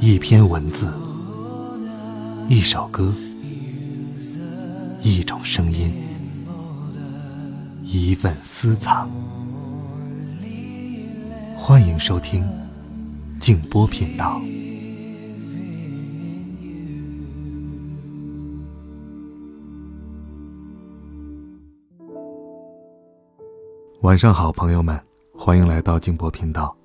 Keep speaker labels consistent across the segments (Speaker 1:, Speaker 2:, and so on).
Speaker 1: 一篇文字，一首歌，一种声音，一份私藏。欢迎收听静波频道。晚上好，朋友们，欢迎来到静波频道。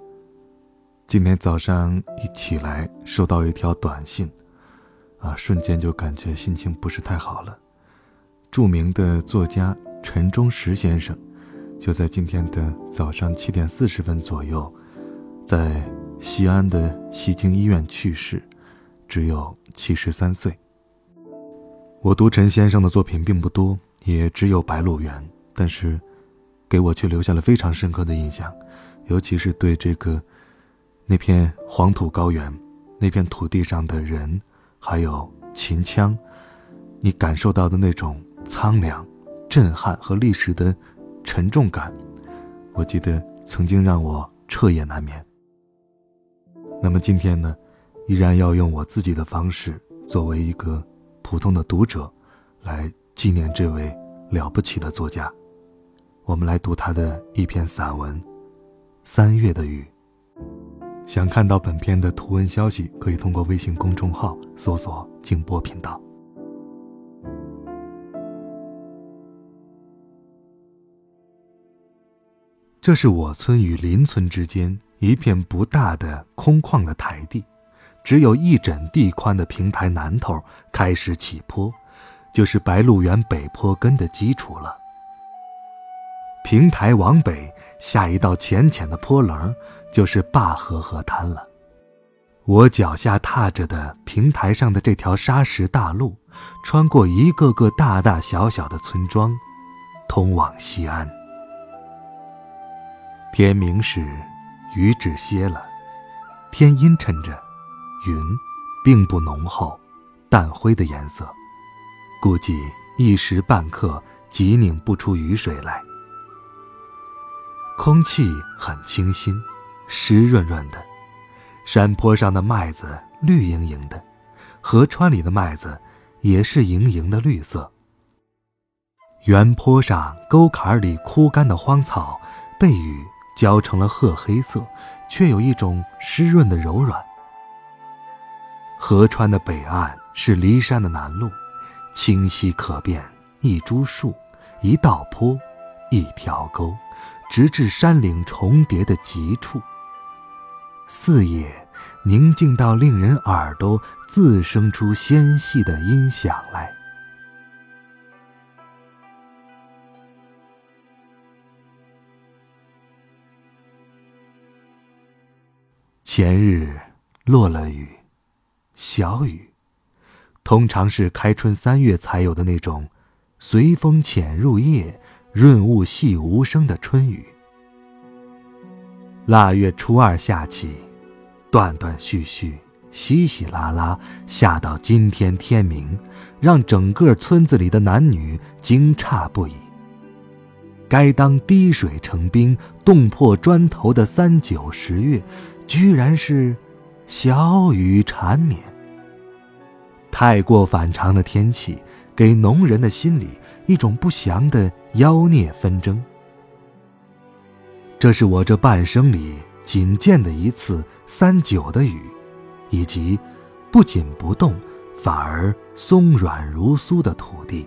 Speaker 1: 今天早上一起来，收到一条短信，啊，瞬间就感觉心情不是太好了。著名的作家陈忠实先生，就在今天的早上七点四十分左右，在西安的西京医院去世，只有七十三岁。我读陈先生的作品并不多，也只有《白鹿原》，但是，给我却留下了非常深刻的印象，尤其是对这个。那片黄土高原，那片土地上的人，还有秦腔，你感受到的那种苍凉、震撼和历史的沉重感，我记得曾经让我彻夜难眠。那么今天呢，依然要用我自己的方式，作为一个普通的读者，来纪念这位了不起的作家。我们来读他的一篇散文《三月的雨》。想看到本片的图文消息，可以通过微信公众号搜索“静波频道”。这是我村与邻村之间一片不大的空旷的台地，只有一整地宽的平台南头开始起坡，就是白鹿原北坡根的基础了。平台往北下一道浅浅的坡棱，就是灞河河滩了。我脚下踏着的平台上的这条沙石大路，穿过一个个大大小小的村庄，通往西安。天明时，雨止歇了，天阴沉着，云并不浓厚，淡灰的颜色，估计一时半刻即拧不出雨水来。空气很清新，湿润润的，山坡上的麦子绿莹莹的，河川里的麦子也是莹莹的绿色。原坡上沟坎里枯干的荒草，被雨浇成了褐黑色，却有一种湿润的柔软。河川的北岸是骊山的南麓，清晰可辨，一株树，一道坡，一条沟。直至山岭重叠的极处，四野宁静到令人耳朵自生出纤细的音响来。前日落了雨，小雨，通常是开春三月才有的那种，随风潜入夜。润物细无声的春雨，腊月初二下起，断断续续，稀稀拉拉，下到今天天明，让整个村子里的男女惊诧不已。该当滴水成冰、冻破砖头的三九十月，居然是小雨缠绵。太过反常的天气，给农人的心里。一种不祥的妖孽纷争。这是我这半生里仅见的一次三九的雨，以及不仅不动，反而松软如酥的土地。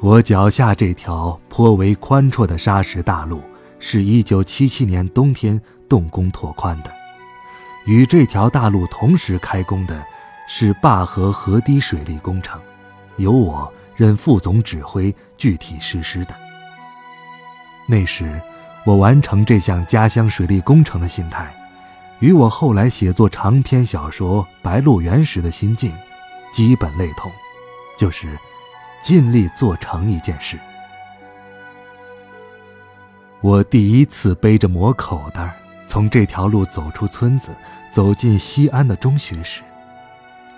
Speaker 1: 我脚下这条颇为宽绰的沙石大路，是一九七七年冬天动工拓宽的。与这条大路同时开工的，是灞河河堤水利工程。由我任副总指挥，具体实施的。那时，我完成这项家乡水利工程的心态，与我后来写作长篇小说《白鹿原》时的心境，基本类同，就是尽力做成一件事。我第一次背着磨口袋，从这条路走出村子，走进西安的中学时，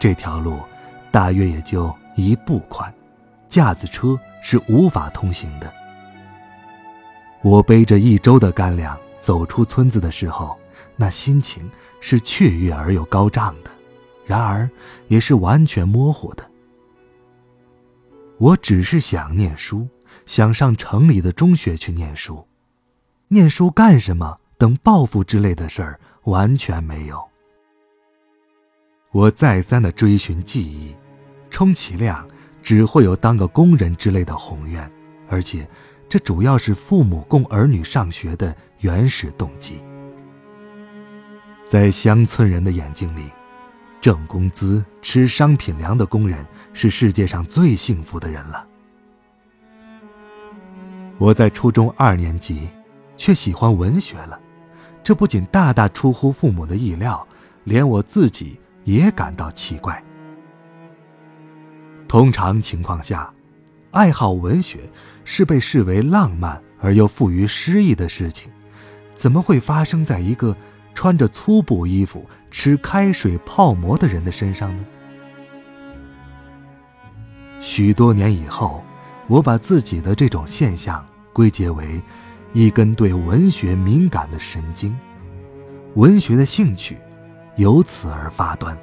Speaker 1: 这条路，大约也就。一步宽，架子车是无法通行的。我背着一周的干粮走出村子的时候，那心情是雀跃而又高涨的，然而也是完全模糊的。我只是想念书，想上城里的中学去念书，念书干什么？等报复之类的事儿完全没有。我再三的追寻记忆，充其量只会有当个工人之类的宏愿，而且这主要是父母供儿女上学的原始动机。在乡村人的眼睛里，挣工资、吃商品粮的工人是世界上最幸福的人了。我在初中二年级，却喜欢文学了，这不仅大大出乎父母的意料，连我自己也感到奇怪。通常情况下，爱好文学是被视为浪漫而又富于诗意的事情，怎么会发生在一个？穿着粗布衣服、吃开水泡馍的人的身上呢？许多年以后，我把自己的这种现象归结为一根对文学敏感的神经，文学的兴趣由此而发端。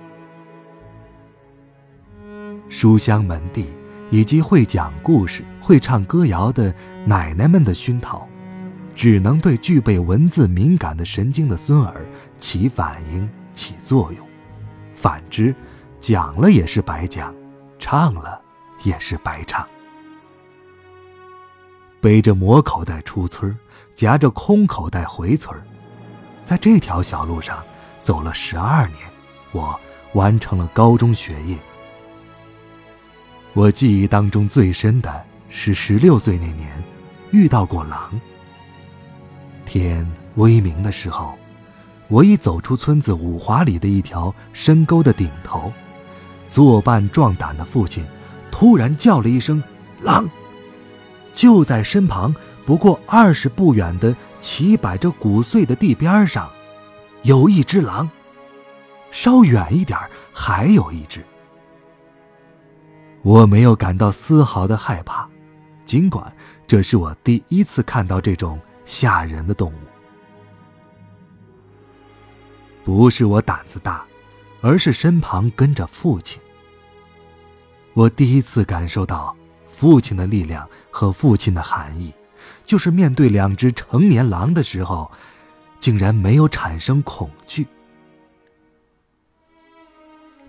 Speaker 1: 书香门第以及会讲故事、会唱歌谣的奶奶们的熏陶。只能对具备文字敏感的神经的孙儿起反应、起作用，反之，讲了也是白讲，唱了也是白唱。背着磨口袋出村夹着空口袋回村在这条小路上走了十二年，我完成了高中学业。我记忆当中最深的是十六岁那年，遇到过狼。天微明的时候，我已走出村子五华里的一条深沟的顶头，作伴壮胆的父亲突然叫了一声“狼”，就在身旁不过二十步远的齐摆着谷穗的地边上，有一只狼，稍远一点还有一只。我没有感到丝毫的害怕，尽管这是我第一次看到这种。吓人的动物，不是我胆子大，而是身旁跟着父亲。我第一次感受到父亲的力量和父亲的含义，就是面对两只成年狼的时候，竟然没有产生恐惧。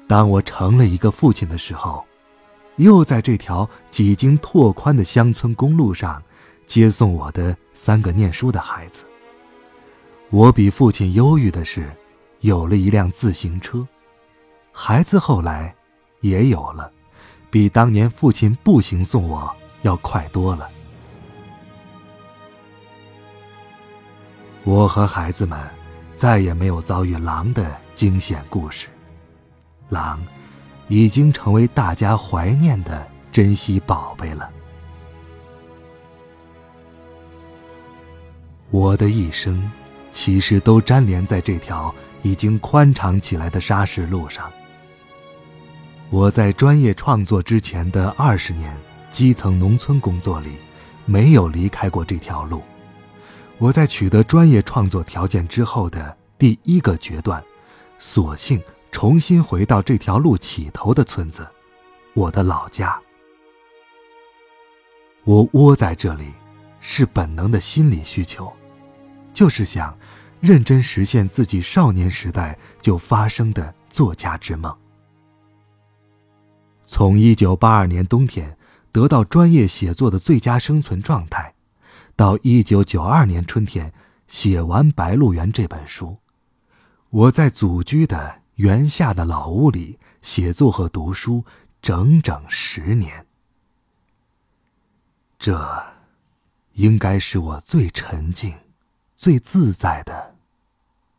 Speaker 1: 当我成了一个父亲的时候，又在这条几经拓宽的乡村公路上。接送我的三个念书的孩子。我比父亲忧郁的是，有了一辆自行车，孩子后来也有了，比当年父亲步行送我要快多了。我和孩子们再也没有遭遇狼的惊险故事，狼已经成为大家怀念的珍稀宝贝了。我的一生，其实都粘连在这条已经宽敞起来的沙石路上。我在专业创作之前的二十年基层农村工作里，没有离开过这条路。我在取得专业创作条件之后的第一个决断，索性重新回到这条路起头的村子，我的老家。我窝在这里，是本能的心理需求。就是想认真实现自己少年时代就发生的作家之梦。从一九八二年冬天得到专业写作的最佳生存状态，到一九九二年春天写完《白鹿原》这本书，我在祖居的原下的老屋里写作和读书整整十年。这，应该是我最沉静。最自在的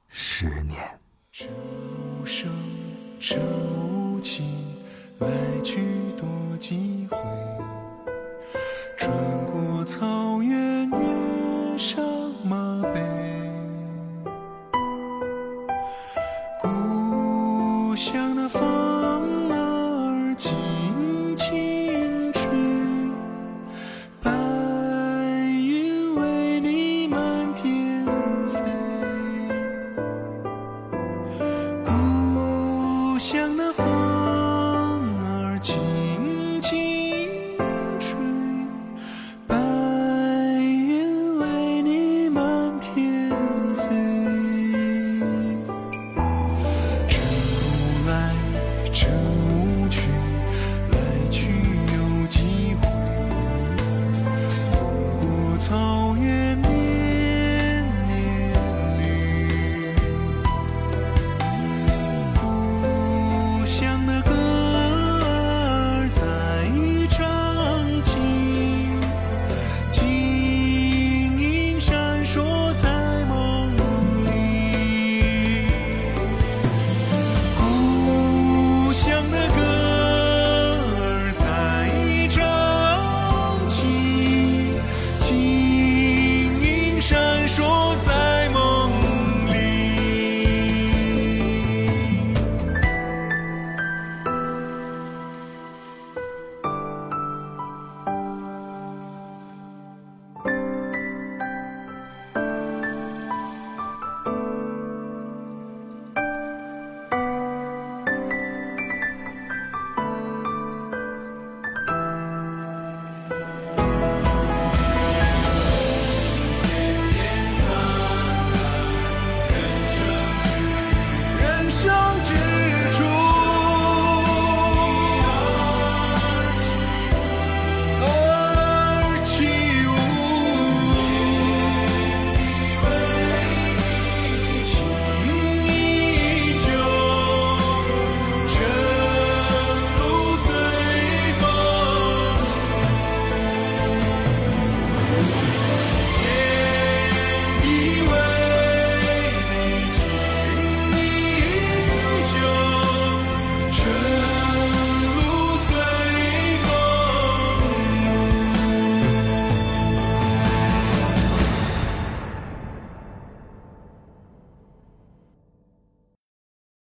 Speaker 1: 十年。
Speaker 2: 这无声，这无情，来去多几